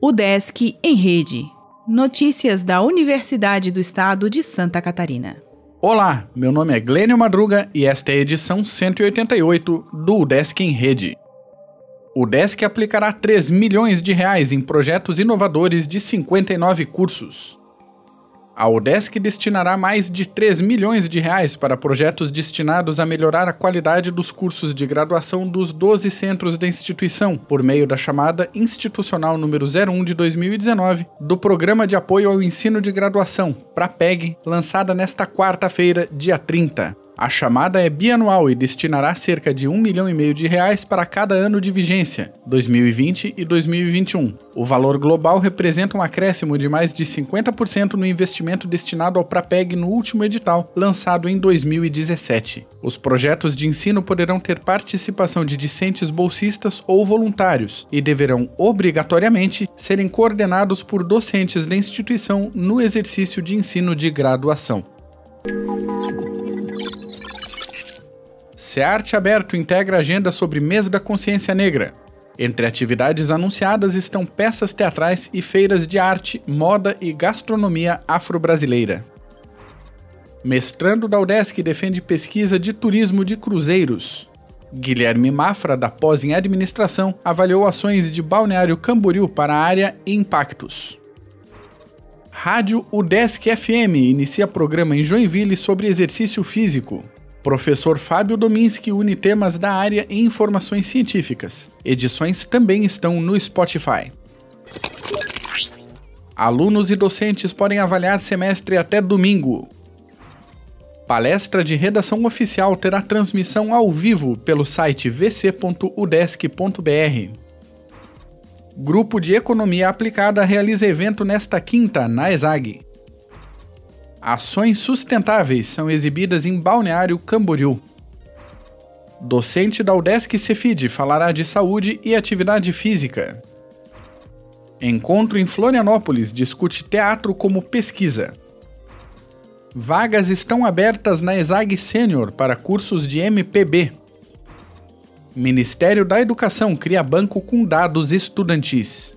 O Desk em Rede. Notícias da Universidade do Estado de Santa Catarina. Olá, meu nome é Glênio Madruga e esta é a edição 188 do Desk em Rede. O Desk aplicará 3 milhões de reais em projetos inovadores de 59 cursos. A UDESC destinará mais de 3 milhões de reais para projetos destinados a melhorar a qualidade dos cursos de graduação dos 12 centros da instituição, por meio da chamada Institucional número 01 de 2019, do Programa de Apoio ao Ensino de Graduação, PRAPEG, lançada nesta quarta-feira, dia 30. A chamada é bianual e destinará cerca de um milhão e meio de reais para cada ano de vigência, 2020 e 2021. O valor global representa um acréscimo de mais de 50% no investimento destinado ao Prapeg no último edital, lançado em 2017. Os projetos de ensino poderão ter participação de discentes bolsistas ou voluntários e deverão, obrigatoriamente, serem coordenados por docentes da instituição no exercício de ensino de graduação. SEARTE Aberto integra agenda sobre Mês da Consciência Negra. Entre atividades anunciadas estão peças teatrais e feiras de arte, moda e gastronomia afro-brasileira. Mestrando da UDESC defende pesquisa de turismo de cruzeiros. Guilherme Mafra, da pós em administração, avaliou ações de Balneário Camboriú para a área impactos. Rádio UDESC FM inicia programa em Joinville sobre exercício físico. Professor Fábio Dominski une temas da área e informações científicas. Edições também estão no Spotify. Alunos e docentes podem avaliar semestre até domingo. Palestra de redação oficial terá transmissão ao vivo pelo site vc.udesc.br. Grupo de Economia Aplicada realiza evento nesta quinta na ESAG. Ações sustentáveis são exibidas em Balneário Camboriú. Docente da UDESC Cefid falará de saúde e atividade física. Encontro em Florianópolis discute teatro como pesquisa. Vagas estão abertas na ESAG Sênior para cursos de MPB. Ministério da Educação cria banco com dados estudantis.